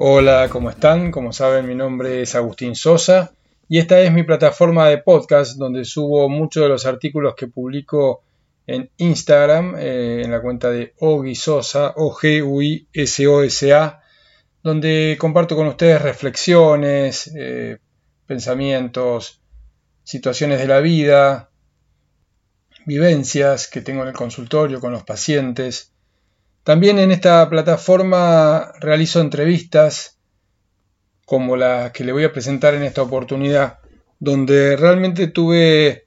Hola, ¿cómo están? Como saben, mi nombre es Agustín Sosa y esta es mi plataforma de podcast donde subo muchos de los artículos que publico en Instagram, eh, en la cuenta de Ogi Sosa, O-G-U-I-S-O-S-A, donde comparto con ustedes reflexiones, eh, pensamientos, situaciones de la vida, vivencias que tengo en el consultorio con los pacientes. También en esta plataforma realizo entrevistas como la que le voy a presentar en esta oportunidad, donde realmente tuve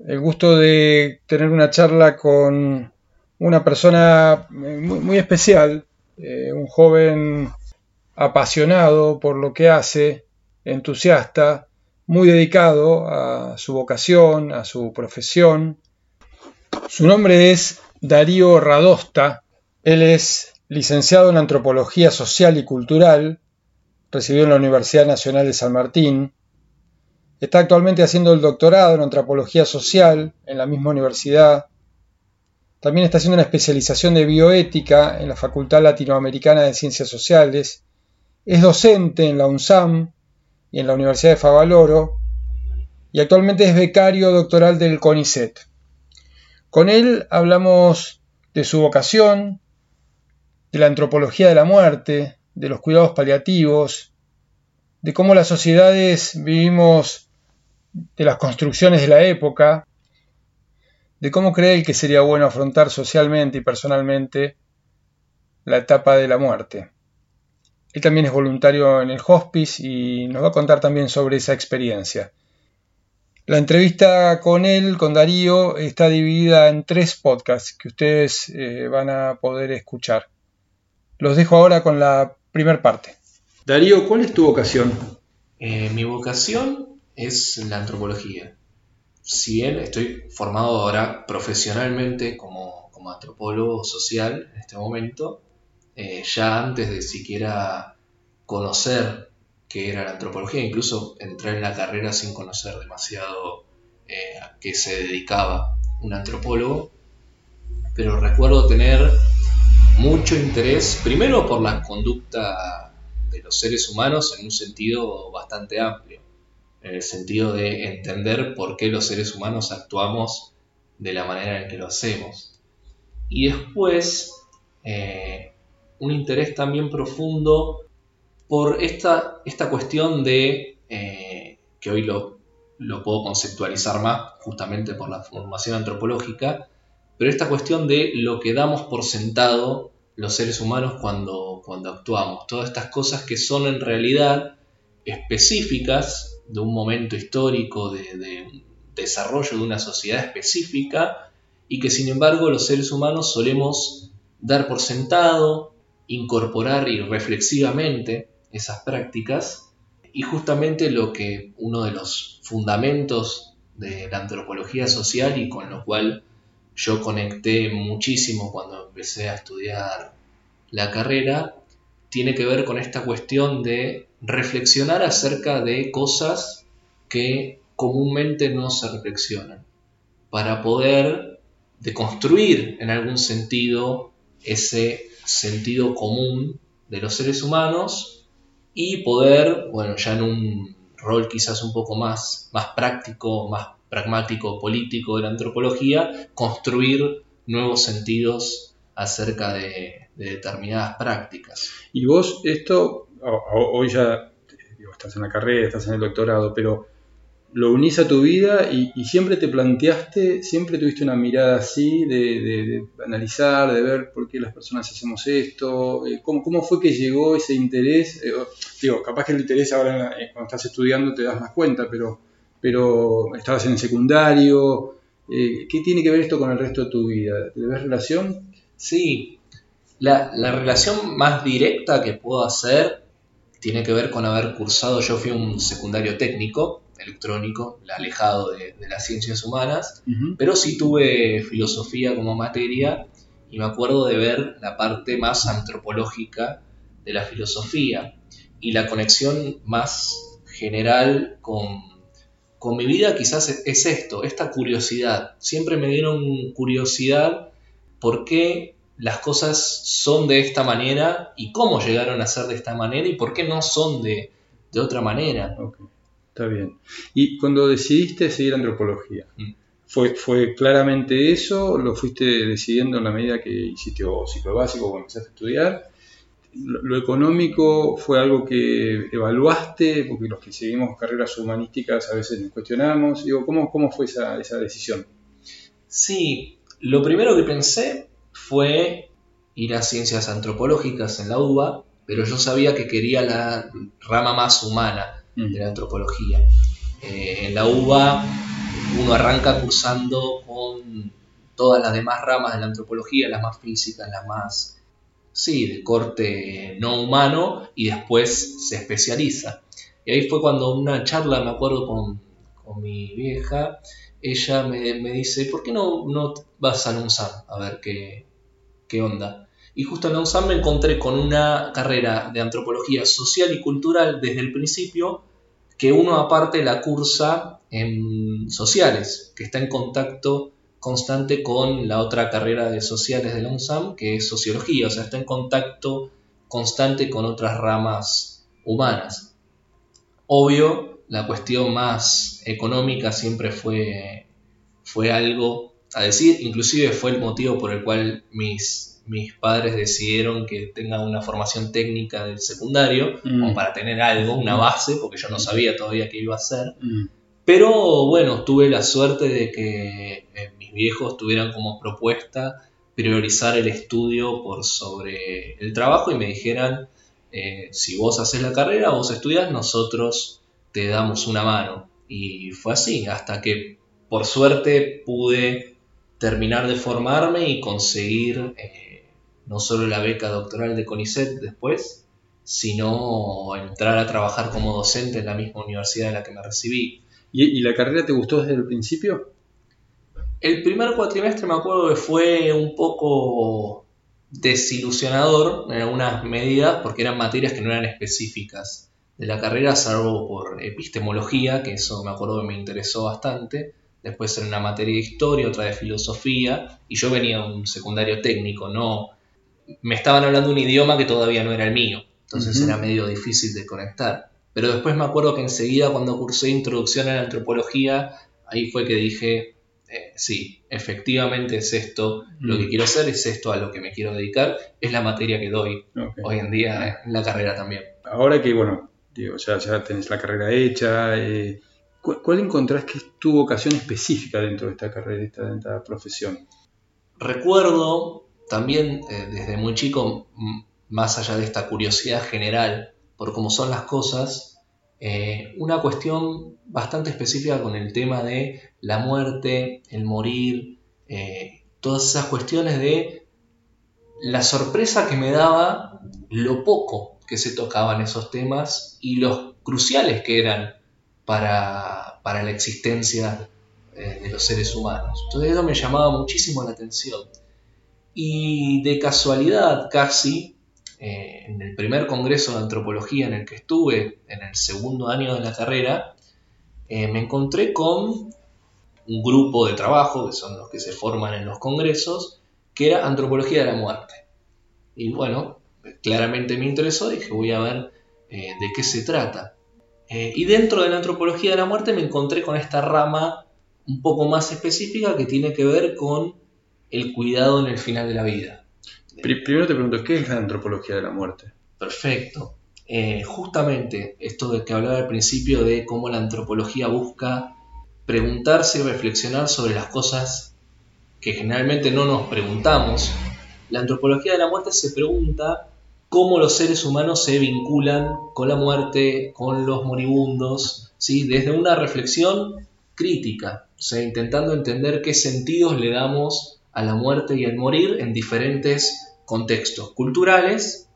el gusto de tener una charla con una persona muy, especial, eh, un joven apasionado por lo que hace, entusiasta, muy dedicado a su vocación, a su profesión. Su nombre es Darío Radosta, él es licenciado en Antropología Social y Cultural, recibió en la Universidad Nacional de San Martín, está actualmente haciendo el doctorado en Antropología Social en la misma universidad, también está haciendo una especialización de bioética en la Facultad Latinoamericana de Ciencias Sociales, es docente en la UNSAM y en la Universidad de Favaloro, y actualmente es becario doctoral del CONICET. Con él hablamos de su vocación, de la antropología de la muerte, de los cuidados paliativos, de cómo las sociedades vivimos de las construcciones de la época, de cómo cree él que sería bueno afrontar socialmente y personalmente la etapa de la muerte. Él también es voluntario en el hospice y nos va a contar también sobre esa experiencia. La entrevista con él, con Darío, está dividida en tres podcasts que ustedes eh, van a poder escuchar. Los dejo ahora con la primera parte. Darío, ¿cuál es tu vocación? Eh, mi vocación es la antropología. Si bien estoy formado ahora profesionalmente como, como antropólogo social en este momento, eh, ya antes de siquiera conocer qué era la antropología, incluso entré en la carrera sin conocer demasiado eh, a qué se dedicaba un antropólogo, pero recuerdo tener mucho interés, primero por la conducta de los seres humanos en un sentido bastante amplio, en el sentido de entender por qué los seres humanos actuamos de la manera en que lo hacemos. Y después, eh, un interés también profundo por esta, esta cuestión de, eh, que hoy lo, lo puedo conceptualizar más justamente por la formación antropológica, pero esta cuestión de lo que damos por sentado los seres humanos cuando, cuando actuamos, todas estas cosas que son en realidad específicas de un momento histórico, de, de desarrollo de una sociedad específica, y que sin embargo los seres humanos solemos dar por sentado, incorporar irreflexivamente esas prácticas, y justamente lo que uno de los fundamentos de la antropología social y con lo cual yo conecté muchísimo cuando empecé a estudiar la carrera, tiene que ver con esta cuestión de reflexionar acerca de cosas que comúnmente no se reflexionan, para poder deconstruir en algún sentido ese sentido común de los seres humanos y poder, bueno, ya en un rol quizás un poco más, más práctico, más pragmático político de la antropología, construir nuevos sentidos acerca de, determinadas prácticas. Y vos esto, hoy ya estás en la carrera, estás en el doctorado, pero lo unís a tu vida y, siempre te planteaste, siempre tuviste una mirada así de, analizar, de ver por qué las personas hacemos esto, eh, cómo, fue que llegó ese interés. Eh, digo, capaz que el interés ahora eh, cuando estás estudiando te das más cuenta, pero pero estabas en el secundario. Eh, ¿Qué tiene que ver esto con el resto de tu vida? ¿Le ves relación? Sí, la, relación más directa que puedo hacer tiene que ver con haber cursado, yo fui un secundario técnico, electrónico, alejado de, las ciencias humanas, pero sí tuve filosofía como materia y me acuerdo de ver la parte más antropológica de la filosofía y la conexión más general con con mi vida quizás es esto, esta curiosidad. Siempre me dieron curiosidad por qué las cosas son de esta manera y cómo llegaron a ser de esta manera y por qué no son de, otra manera. Está bien. ¿Y cuando decidiste seguir antropología? Mm. ¿Fue, ¿Fue claramente eso? ¿Lo fuiste decidiendo en la medida que hiciste o ciclo básico o empezaste a estudiar? ¿Lo, económico fue algo que evaluaste? Porque los que seguimos carreras humanísticas a veces nos cuestionamos. Digo, ¿cómo, cómo fue esa, esa decisión? Sí, lo primero que pensé fue ir a ciencias antropológicas en la UBA, pero yo sabía que quería la rama más humana de la antropología. Eh, en la UBA uno arranca cursando con todas las demás ramas de la antropología, las más físicas, las más, sí, de corte no humano, y después se especializa. Y ahí fue cuando una charla, me acuerdo, con, con mi vieja, ella me, me, dice, ¿por qué no, no vas a la UNSAM a ver qué, qué onda? Y justo en la UNSAM me encontré con una carrera de antropología social y cultural desde el principio, que uno aparte la cursa en sociales, que está en contacto constante con la otra carrera de sociales de la UNSAM, que es sociología, o sea, está en contacto constante con otras ramas humanas. Obvio, la cuestión más económica siempre fue, fue algo a decir, inclusive fue el motivo por el cual mis mis padres decidieron que tenga una formación técnica del secundario, mm. como para tener algo, una base, porque yo no sabía todavía qué iba a hacer. Mm. Pero bueno, tuve la suerte de que viejos tuvieran como propuesta priorizar el estudio por sobre el trabajo y me dijeran, eh, si vos haces la carrera, vos estudias, nosotros te damos una mano. Y fue así, hasta que por suerte pude terminar de formarme y conseguir eh, no solo la beca doctoral de CONICET después, sino entrar a trabajar como docente en la misma universidad en la que me recibí. ¿Y, la carrera te gustó desde el principio? El primer cuatrimestre me acuerdo que fue un poco desilusionador en algunas medidas porque eran materias que no eran específicas de la carrera, salvo por epistemología, que eso me acuerdo que me interesó bastante. Después era una materia de historia, otra de filosofía, y yo venía de un secundario técnico, no me estaban hablando un idioma que todavía no era el mío, entonces era medio difícil de conectar. Pero después me acuerdo que enseguida cuando cursé introducción a la antropología, ahí fue que dije, sí, efectivamente es esto, lo que quiero hacer es esto a lo que me quiero dedicar, es la materia que doy hoy en día en la carrera también. Ahora que, bueno, digo, ya, ya tenés la carrera hecha, eh, ¿cuál encontrás que es tu vocación específica dentro de esta carrera, de esta profesión? Recuerdo también eh, desde muy chico, más allá de esta curiosidad general por cómo son las cosas, eh, una cuestión bastante específica con el tema de la muerte, el morir, eh, todas esas cuestiones de la sorpresa que me daba lo poco que se tocaban esos temas y los cruciales que eran para, para la existencia de los seres humanos. Entonces eso me llamaba muchísimo la atención. Y de casualidad casi, eh, en el primer congreso de antropología en el que estuve, en el segundo año de la carrera, eh, me encontré con un grupo de trabajo, que son los que se forman en los congresos, que era antropología de la muerte. Y bueno, claramente me interesó, dije voy a ver eh, de qué se trata. y dentro de la antropología de la muerte me encontré con esta rama un poco más específica que tiene que ver con el cuidado en el final de la vida. Primero te pregunto, ¿qué es la antropología de la muerte? Perfecto. Eh, justamente esto de que hablaba al principio de cómo la antropología busca preguntarse y reflexionar sobre las cosas que generalmente no nos preguntamos. La antropología de la muerte se pregunta cómo los seres humanos se vinculan con la muerte, con los moribundos, ¿sí? desde una reflexión crítica, o intentando entender qué sentidos le damos a la muerte y al morir en diferentes contextos culturales,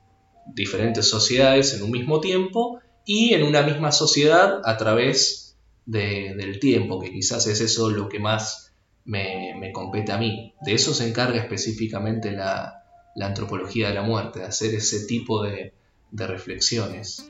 diferentes sociedades en un mismo tiempo y en una misma sociedad a través del tiempo, que quizás es eso lo que más me, compete a mí. De eso se encarga específicamente la, antropología de la muerte, de hacer ese tipo de reflexiones.